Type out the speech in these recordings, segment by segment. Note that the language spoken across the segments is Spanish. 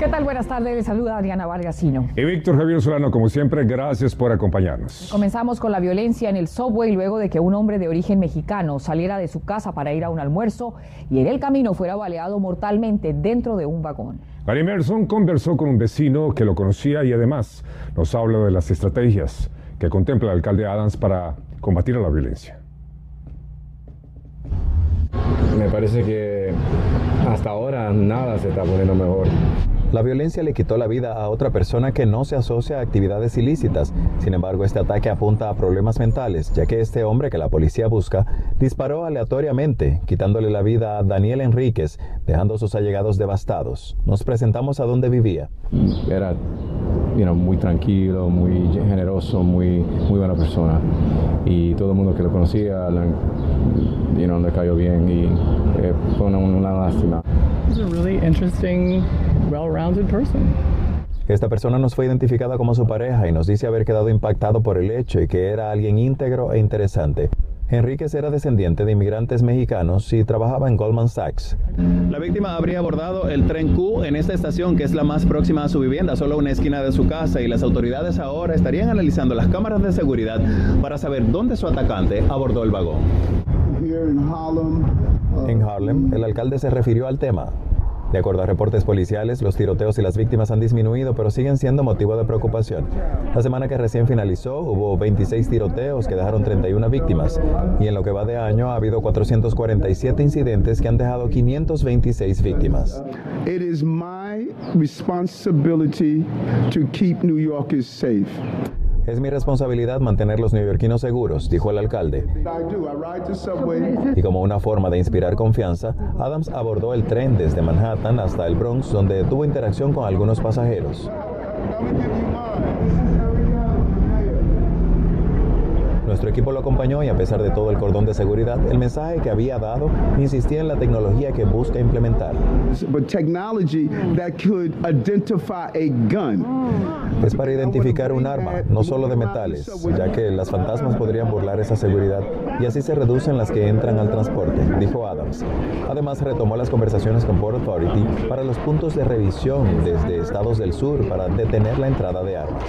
¿Qué tal? Buenas tardes. Les saluda Adriana Vargasino. Y Víctor Javier Solano, como siempre, gracias por acompañarnos. Comenzamos con la violencia en el subway luego de que un hombre de origen mexicano saliera de su casa para ir a un almuerzo y en el camino fuera baleado mortalmente dentro de un vagón. Gary Merson conversó con un vecino que lo conocía y además nos habla de las estrategias que contempla el alcalde Adams para combatir a la violencia. Me parece que hasta ahora nada se está poniendo mejor. La violencia le quitó la vida a otra persona que no se asocia a actividades ilícitas. Sin embargo, este ataque apunta a problemas mentales, ya que este hombre que la policía busca disparó aleatoriamente, quitándole la vida a Daniel Enríquez, dejando a sus allegados devastados. Nos presentamos a donde vivía. Era muy tranquilo, muy generoso, muy, muy buena persona. Y todo el mundo que lo conocía you know, le cayó bien y eh, fue una lástima. Esta persona nos fue identificada como su pareja y nos dice haber quedado impactado por el hecho y que era alguien íntegro e interesante. Enríquez era descendiente de inmigrantes mexicanos y trabajaba en Goldman Sachs. La víctima habría abordado el tren Q en esta estación que es la más próxima a su vivienda, solo una esquina de su casa y las autoridades ahora estarían analizando las cámaras de seguridad para saber dónde su atacante abordó el vagón. En Harlem, el alcalde se refirió al tema. De acuerdo a reportes policiales, los tiroteos y las víctimas han disminuido, pero siguen siendo motivo de preocupación. La semana que recién finalizó, hubo 26 tiroteos que dejaron 31 víctimas, y en lo que va de año ha habido 447 incidentes que han dejado 526 víctimas. It is my responsibility to keep New Yorkers safe. Es mi responsabilidad mantener los neoyorquinos seguros, dijo el alcalde. Y como una forma de inspirar confianza, Adams abordó el tren desde Manhattan hasta el Bronx, donde tuvo interacción con algunos pasajeros. Nuestro equipo lo acompañó y a pesar de todo el cordón de seguridad, el mensaje que había dado insistía en la tecnología que busca implementar. Es para identificar un arma, no solo de metales, ya que las fantasmas podrían burlar esa seguridad y así se reducen las que entran al transporte, dijo Adams. Además, retomó las conversaciones con Port Authority para los puntos de revisión desde estados del sur para detener la entrada de armas.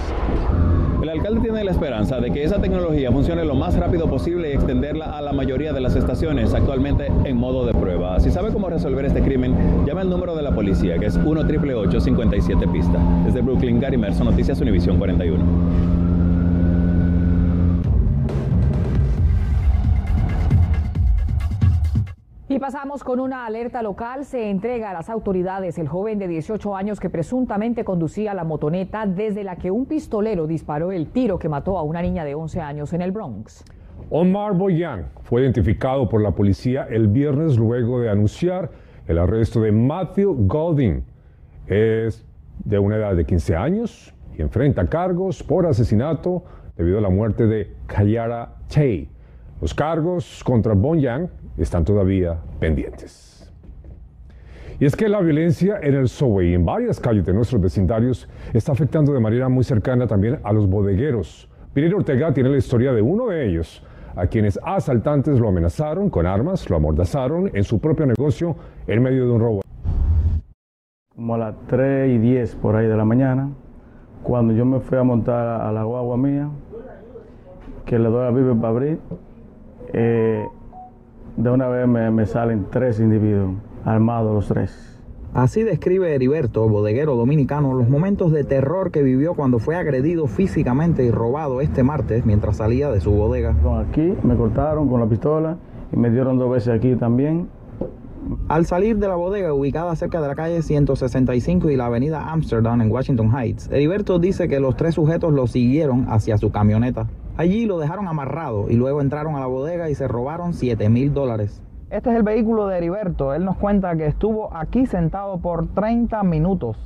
El alcalde tiene la esperanza de que esa tecnología funcione lo más rápido posible y extenderla a la mayoría de las estaciones actualmente en modo de prueba. Si sabe cómo resolver este crimen, llame al número de la policía que es 1 888 57 pista. Desde Brooklyn, Gary Merson, Noticias Univisión 41. Y pasamos con una alerta local. Se entrega a las autoridades el joven de 18 años que presuntamente conducía la motoneta desde la que un pistolero disparó el tiro que mató a una niña de 11 años en el Bronx. Omar Boyan fue identificado por la policía el viernes luego de anunciar el arresto de Matthew Golding. Es de una edad de 15 años y enfrenta cargos por asesinato debido a la muerte de Kayara Che. Los cargos contra Boyan están todavía pendientes. Y es que la violencia en el subway y en varias calles de nuestros vecindarios está afectando de manera muy cercana también a los bodegueros. Pirir Ortega tiene la historia de uno de ellos, a quienes asaltantes lo amenazaron con armas, lo amordazaron en su propio negocio en medio de un robo. Como a las 3 y 10 por ahí de la mañana, cuando yo me fui a montar a la guagua mía, que le doy a Vive para abrir, eh, de una vez me, salen tres individuos, armados los tres. Así describe Heriberto, bodeguero dominicano, los momentos de terror que vivió cuando fue agredido físicamente y robado este martes mientras salía de su bodega. Aquí me cortaron con la pistola y me dieron dos veces aquí también. Al salir de la bodega ubicada cerca de la calle 165 y la avenida Amsterdam en Washington Heights, Heriberto dice que los tres sujetos lo siguieron hacia su camioneta. Allí lo dejaron amarrado y luego entraron a la bodega y se robaron 7 mil dólares. Este es el vehículo de Heriberto. Él nos cuenta que estuvo aquí sentado por 30 minutos.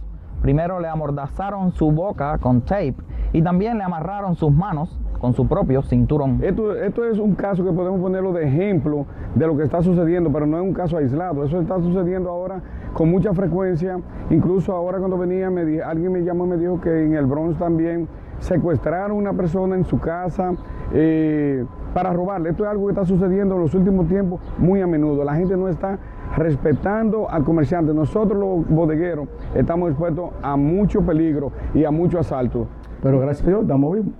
Primero le amordazaron su boca con tape y también le amarraron sus manos con su propio cinturón. Esto, esto es un caso que podemos ponerlo de ejemplo de lo que está sucediendo, pero no es un caso aislado. Eso está sucediendo ahora con mucha frecuencia. Incluso ahora cuando venía, me alguien me llamó y me dijo que en el Bronx también secuestraron a una persona en su casa eh, para robarle. Esto es algo que está sucediendo en los últimos tiempos muy a menudo. La gente no está respetando al comerciante. Nosotros los bodegueros estamos expuestos a mucho peligro y a mucho asalto. Pero gracias a Dios estamos vivos.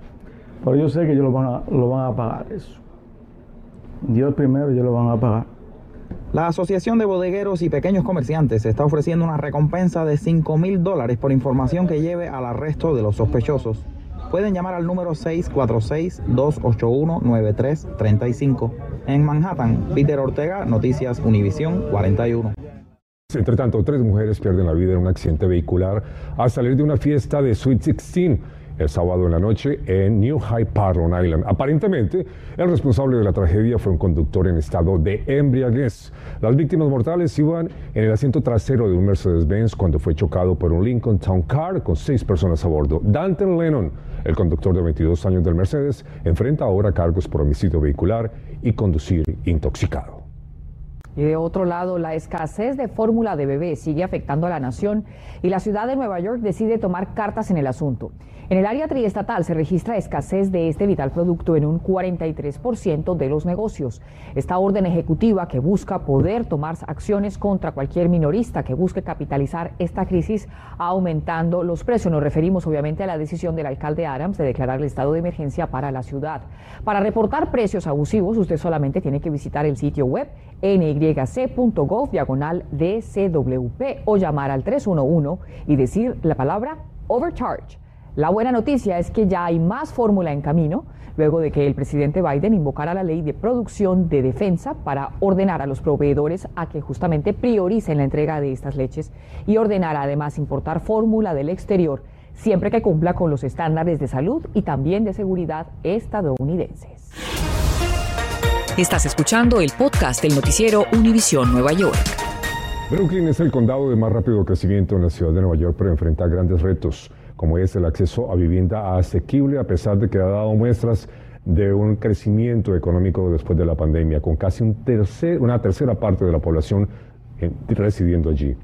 Pero yo sé que ellos lo van a, lo van a pagar eso. Dios primero, ellos lo van a pagar. La Asociación de Bodegueros y Pequeños Comerciantes está ofreciendo una recompensa de 5 mil dólares por información que lleve al arresto de los sospechosos. Pueden llamar al número 646-281-9335. En Manhattan, Peter Ortega, Noticias Univisión 41. Entre tanto, tres mujeres pierden la vida en un accidente vehicular al salir de una fiesta de Sweet 16 el sábado en la noche en New High Park, Long Island. Aparentemente, el responsable de la tragedia fue un conductor en estado de embriaguez. Las víctimas mortales iban en el asiento trasero de un Mercedes-Benz cuando fue chocado por un Lincoln Town Car con seis personas a bordo. Danton Lennon, el conductor de 22 años del Mercedes, enfrenta ahora cargos por homicidio vehicular y conducir intoxicado. Y de otro lado, la escasez de fórmula de bebé sigue afectando a la nación y la ciudad de Nueva York decide tomar cartas en el asunto. En el área triestatal se registra escasez de este vital producto en un 43% de los negocios. Esta orden ejecutiva que busca poder tomar acciones contra cualquier minorista que busque capitalizar esta crisis aumentando los precios. Nos referimos obviamente a la decisión del alcalde Adams de declarar el estado de emergencia para la ciudad. Para reportar precios abusivos, usted solamente tiene que visitar el sitio web nyc.gov diagonal DCWP o llamar al 311 y decir la palabra overcharge. La buena noticia es que ya hay más fórmula en camino luego de que el presidente Biden invocara la ley de producción de defensa para ordenar a los proveedores a que justamente prioricen la entrega de estas leches y ordenar además importar fórmula del exterior siempre que cumpla con los estándares de salud y también de seguridad estadounidenses. Estás escuchando el podcast del noticiero Univisión Nueva York. Brooklyn es el condado de más rápido crecimiento en la ciudad de Nueva York, pero enfrenta grandes retos como es el acceso a vivienda asequible, a pesar de que ha dado muestras de un crecimiento económico después de la pandemia, con casi una tercera parte de la población residiendo allí.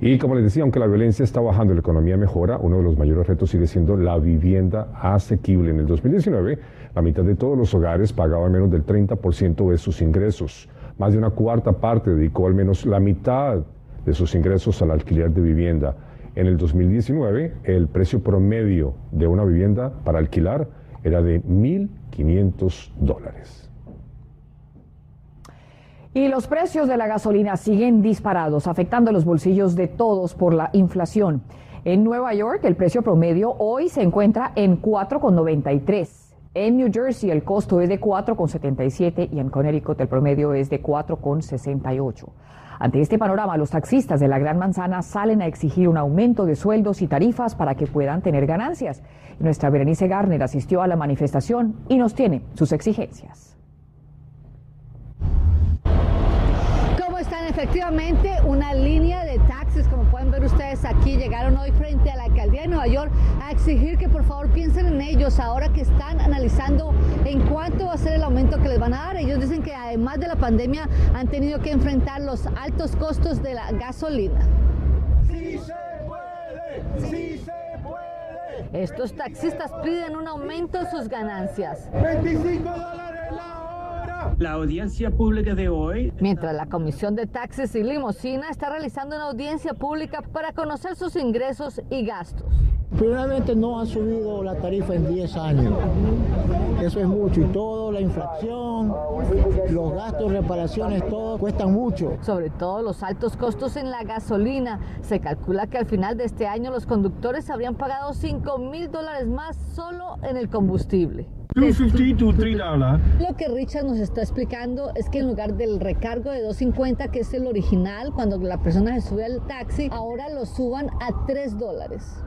Y como les decía, aunque la violencia está bajando y la economía mejora, uno de los mayores retos sigue siendo la vivienda asequible. En el 2019, la mitad de todos los hogares pagaban menos del 30% de sus ingresos. Más de una cuarta parte dedicó al menos la mitad de sus ingresos al alquiler de vivienda. En el 2019, el precio promedio de una vivienda para alquilar era de 1.500 dólares. Y los precios de la gasolina siguen disparados, afectando los bolsillos de todos por la inflación. En Nueva York, el precio promedio hoy se encuentra en 4,93. En New Jersey el costo es de 4,77 y en Connecticut el promedio es de 4,68. Ante este panorama, los taxistas de la Gran Manzana salen a exigir un aumento de sueldos y tarifas para que puedan tener ganancias. Nuestra Berenice Garner asistió a la manifestación y nos tiene sus exigencias. ¿Cómo están? Efectivamente, una línea de taxis, como pueden ver ustedes aquí, llegaron hoy frente a la de Nueva York a exigir que por favor piensen en ellos ahora que están analizando en cuánto va a ser el aumento que les van a dar. Ellos dicen que además de la pandemia han tenido que enfrentar los altos costos de la gasolina. Sí se puede, sí se puede. Estos taxistas piden un aumento en sus ganancias. 25 dólares la. La audiencia pública de hoy. Mientras la Comisión de Taxis y Limosina está realizando una audiencia pública para conocer sus ingresos y gastos. Primeramente no ha subido la tarifa en 10 años. Eso es mucho. Y todo, la inflación, los gastos, reparaciones, todo cuestan mucho. Sobre todo los altos costos en la gasolina. Se calcula que al final de este año los conductores habrían pagado 5 mil dólares más solo en el combustible. Lo que Richard nos está explicando es que en lugar del recargo de 2.50, que es el original, cuando la persona se sube al taxi, ahora lo suban a 3 dólares.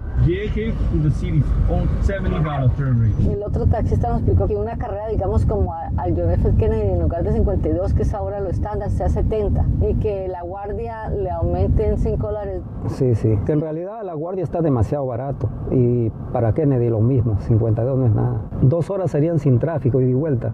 El otro taxista nos explicó que una carrera, digamos, como al John F. Kennedy, en lugar de 52, que es ahora lo estándar, sea 70, y que la guardia le aumenten 5 dólares Sí, sí. Que en realidad la guardia está demasiado barato. Y para Kennedy lo mismo, 52 no es nada. Dos horas serían sin tráfico y de vuelta.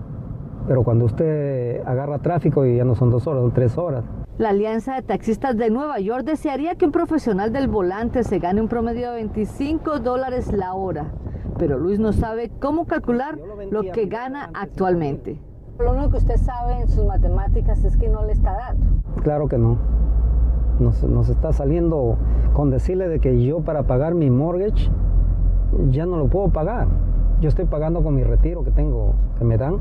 Pero cuando usted agarra tráfico y ya no son dos horas, son tres horas. La Alianza de Taxistas de Nueva York desearía que un profesional del volante se gane un promedio de 25 dólares la hora. Pero Luis no sabe cómo calcular lo que gana actualmente. Lo único que usted sabe en sus matemáticas es que no le está dando. Claro que no. Nos, está saliendo con decirle de que yo para pagar mi mortgage ya no lo puedo pagar. Yo estoy pagando con mi retiro que tengo, que me dan.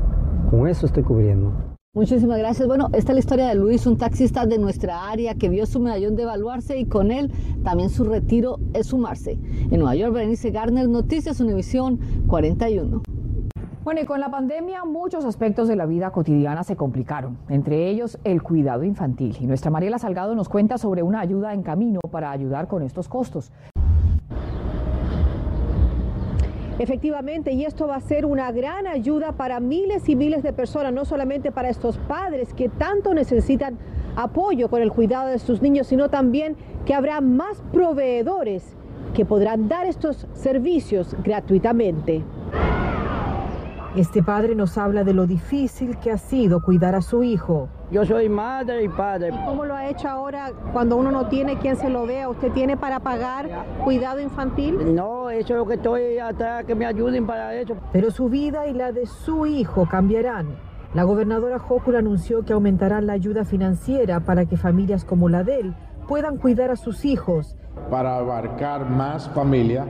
Con eso estoy cubriendo. Muchísimas gracias. Bueno, esta es la historia de Luis, un taxista de nuestra área que vio su medallón devaluarse y con él también su retiro es sumarse. En Nueva York, Berenice Garner, Noticias Univisión 41. Bueno, y con la pandemia muchos aspectos de la vida cotidiana se complicaron, entre ellos el cuidado infantil. Y nuestra Mariela Salgado nos cuenta sobre una ayuda en camino para ayudar con estos costos. Efectivamente, y esto va a ser una gran ayuda para miles y miles de personas, no solamente para estos padres que tanto necesitan apoyo con el cuidado de sus niños, sino también que habrá más proveedores que podrán dar estos servicios gratuitamente. Este padre nos habla de lo difícil que ha sido cuidar a su hijo. Yo soy madre y padre. ¿Cómo lo ha hecho ahora cuando uno no tiene quien se lo vea? ¿Usted tiene para pagar cuidado infantil? No, eso es lo que estoy atrás, que me ayuden para eso. Pero su vida y la de su hijo cambiarán. La gobernadora Hochul anunció que aumentarán la ayuda financiera para que familias como la de él puedan cuidar a sus hijos. Para abarcar más familia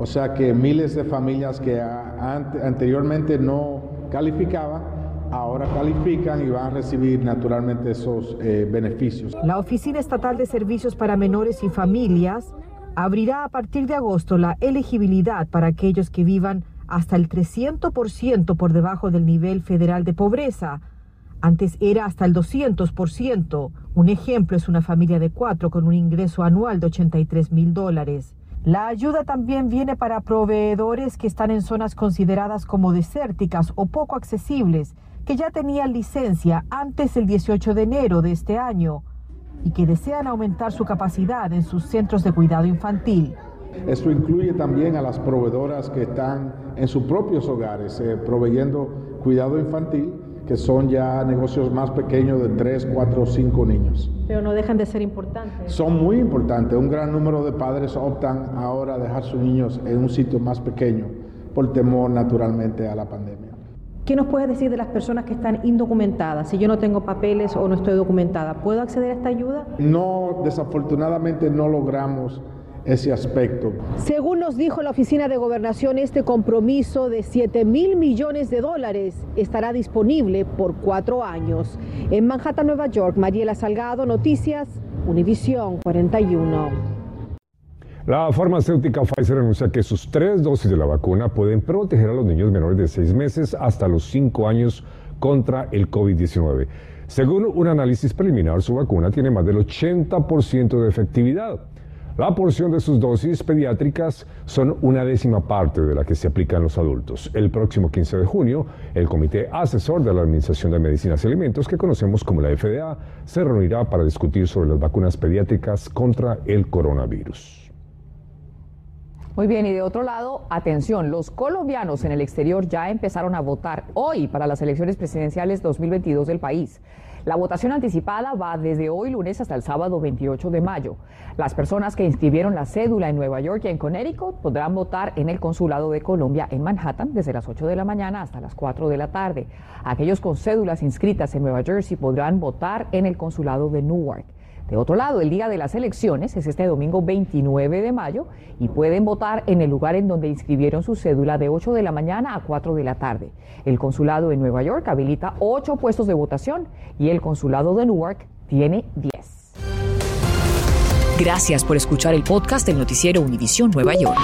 o sea que miles de familias que anteriormente no calificaban, ahora califican y van a recibir naturalmente esos eh, beneficios. La Oficina Estatal de Servicios para Menores y Familias abrirá a partir de agosto la elegibilidad para aquellos que vivan hasta el 300% por debajo del nivel federal de pobreza. Antes era hasta el 200%. Un ejemplo es una familia de cuatro con un ingreso anual de 83 mil dólares. La ayuda también viene para proveedores que están en zonas consideradas como desérticas o poco accesibles, que ya tenían licencia antes del 18 de enero de este año y que desean aumentar su capacidad en sus centros de cuidado infantil. Esto incluye también a las proveedoras que están en sus propios hogares eh, proveyendo cuidado infantil que son ya negocios más pequeños de 3, 4 o 5 niños. Pero no dejan de ser importantes. Son muy importantes. Un gran número de padres optan ahora a dejar sus niños en un sitio más pequeño por temor naturalmente a la pandemia. ¿Qué nos puedes decir de las personas que están indocumentadas? Si yo no tengo papeles o no estoy documentada, ¿puedo acceder a esta ayuda? No, desafortunadamente no logramos ese aspecto. Según nos dijo la Oficina de Gobernación, este compromiso de 7 mil millones de dólares estará disponible por cuatro años. En Manhattan, Nueva York, Mariela Salgado, Noticias, Univisión 41. La farmacéutica Pfizer anuncia que sus tres dosis de la vacuna pueden proteger a los niños menores de seis meses hasta los cinco años contra el COVID-19. Según un análisis preliminar, su vacuna tiene más del 80% de efectividad. La porción de sus dosis pediátricas son una décima parte de la que se aplica en los adultos. El próximo 15 de junio, el Comité Asesor de la Administración de Medicinas y Alimentos, que conocemos como la FDA, se reunirá para discutir sobre las vacunas pediátricas contra el coronavirus. Muy bien, y de otro lado, atención, los colombianos en el exterior ya empezaron a votar hoy para las elecciones presidenciales 2022 del país. La votación anticipada va desde hoy lunes hasta el sábado 28 de mayo. Las personas que inscribieron la cédula en Nueva York y en Connecticut podrán votar en el Consulado de Colombia en Manhattan desde las 8 de la mañana hasta las 4 de la tarde. Aquellos con cédulas inscritas en Nueva Jersey podrán votar en el Consulado de Newark. De otro lado, el día de las elecciones es este domingo 29 de mayo y pueden votar en el lugar en donde inscribieron su cédula de 8 de la mañana a 4 de la tarde. El consulado en Nueva York habilita 8 puestos de votación y el consulado de Newark tiene 10. Gracias por escuchar el podcast del noticiero Univisión Nueva York.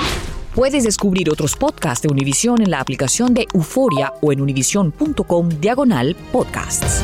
Puedes descubrir otros podcasts de Univisión en la aplicación de Euforia o en univision.com diagonal podcasts.